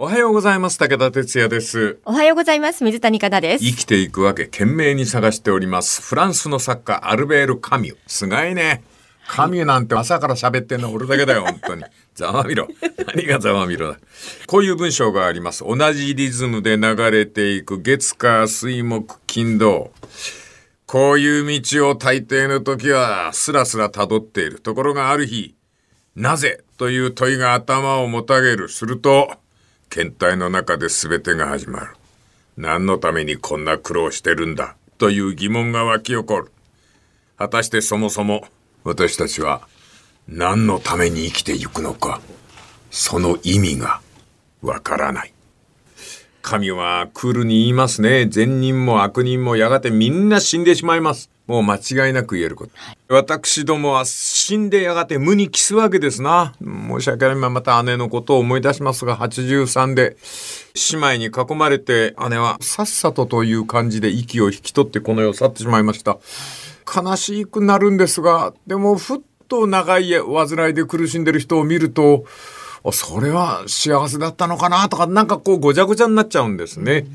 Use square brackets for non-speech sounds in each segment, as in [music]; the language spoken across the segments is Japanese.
おはようございます。武田哲也です。おはようございます。水谷香奈です。生きていくわけ、懸命に探しております。フランスの作家、アルベール・カミュ。すごいね。カミュなんて朝から喋ってんの俺だけだよ、本当に。ざまみろ。何がざまみろだ。こういう文章があります。同じリズムで流れていく月火水木金土。こういう道を大抵の時はスラスラ辿っている。ところがある日、なぜという問いが頭をもたげる。すると、検体の中で全てが始まる。何のためにこんな苦労してる。んだという疑問が湧き起こる。果たしてそもそも私たちは何のために生きていくのか、その意味がわからない。神はクールに言いますね。善人も悪人もやがてみんな死んでしまいます。もう間違いなく言えること。私どもは死んでやがて無に帰すわけですな。申し訳ない。また姉のことを思い出しますが、83で姉妹に囲まれて姉はさっさとという感じで息を引き取ってこの世を去ってしまいました。悲しくなるんですが、でもふっと長い患いで苦しんでる人を見ると、それは幸せだったのかなとか、なんかこうごちゃごちゃになっちゃうんですね。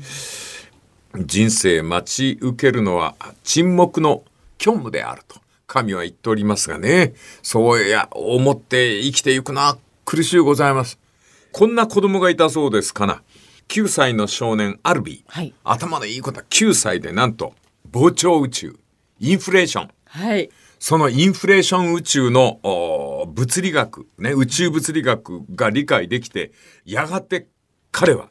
人生待ち受けるのは沈黙の虚無であると神は言っておりますがね、そうや思って生きていくのは苦しゅうございます。こんな子供がいたそうですかな。9歳の少年アルビー。はい頭のいいことは9歳でなんと膨張宇宙、インフレーション。はい。そのインフレーション宇宙のお物理学、ね、宇宙物理学が理解できて、やがて彼は、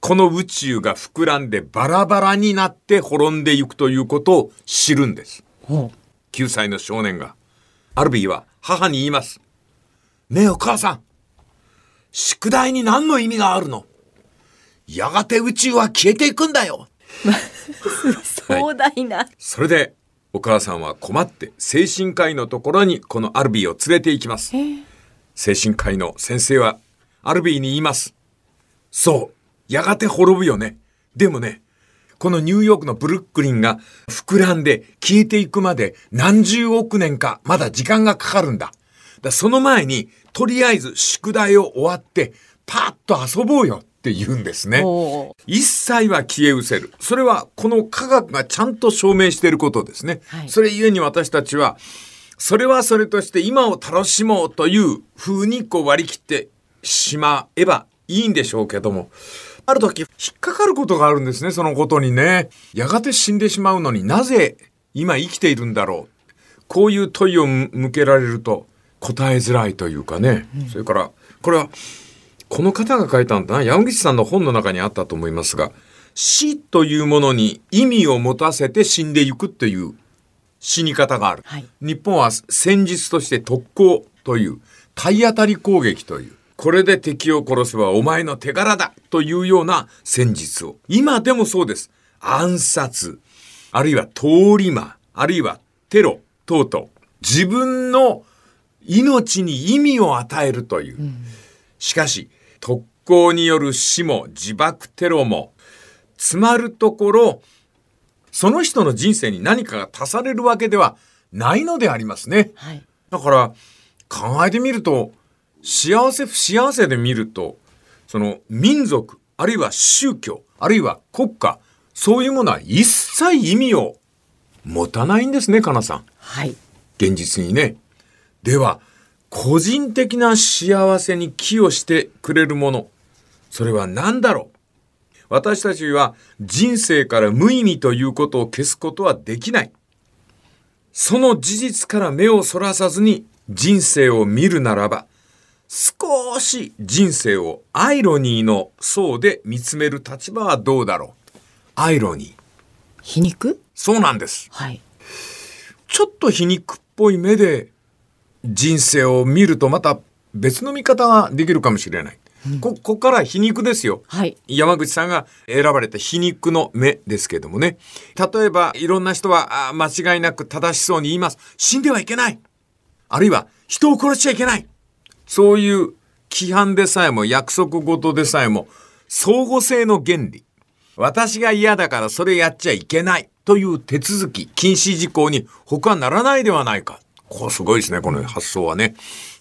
この宇宙が膨らんでバラバラになって滅んでいくということを知るんです。ほ9歳の少年が、アルビーは母に言います。ねえお母さん、宿題に何の意味があるの？やがて宇宙は消えていくんだよ [laughs] う壮大な。それで、お母さんは困って精神科医のところにこのアルビーを連れて行きます。精神科医の先生はアルビーに言います。そう、やがて滅ぶよね。でもね、このニューヨークのブルックリンが膨らんで消えていくまで何十億年かまだ時間がかかるんだ。だその前に、とりあえず宿題を終わって、パーッと遊ぼうよって言うんですね。お一切は消え失せる。それはこの科学がちゃんと証明していることですね。はいそれゆえに私たちは、それはそれとして今を楽しもうという風にこう割り切ってしまえばいいんでしょうけども、ある時引っかかることがあるんですね、そのことにね。やがて死んでしまうのになぜ今生きているんだろう。こういう問いを向けられると答えづらいというかね。それから、これはこの方が書いたんだな。山口さんの本の中にあったと思いますが、死というものに意味を持たせて死んでいくっていう死に方がある。はい日本は戦術として特攻という体当たり攻撃という。これで敵を殺せばお前の手柄だというような戦術を。今でもそうです。暗殺、あるいは通り魔、あるいはテロ等々。自分の命に意味を与えるという。しかし、特攻による死も自爆テロも、つまるところ、その人の人生に何かが足されるわけではないのでありますね。はい。だから、考えてみると、幸せ不幸せで見ると、その民族、あるいは宗教、あるいは国家、そういうものは一切意味を持たないんですね、かなさん。はい。現実にね。では、個人的な幸せに寄与してくれるもの、それは何だろう？私たちは人生から無意味ということを消すことはできない。その事実から目をそらさずに人生を見るならば、少し人生をアイロニーの層で見つめる立場はどうだろう？アイロニー。皮肉？そうなんです。はい。ちょっと皮肉っぽい目で人生を見るとまた別の見方ができるかもしれない。こ、ここから皮肉ですよ。はい。山口さんが選ばれた皮肉の目ですけどもね。例えば、いろんな人はあ間違いなく正しそうに言います。死んではいけない。あるいは、人を殺しちゃいけない。そういう規範でさえも約束事でさえも、相互性の原理。私が嫌だからそれやっちゃいけないという手続き、禁止事項に他はならないではないか。こうすごいですね、この発想はね。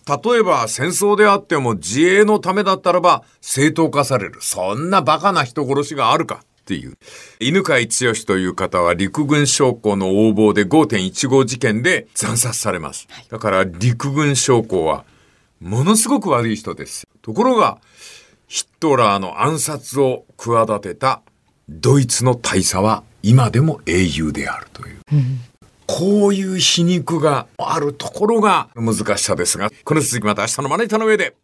例えば戦争であっても自衛のためだったらば正当化される。そんなバカな人殺しがあるか。っていう。犬飼剛という方は陸軍将校の横暴で5.15事件で惨殺されます。だから陸軍将校はものすごく悪い人です。ところが、ヒットラーの暗殺を企てたドイツの大佐は今でも英雄であるという。こういう皮肉があるところが難しさですが、この続きまた明日のまな板の上で。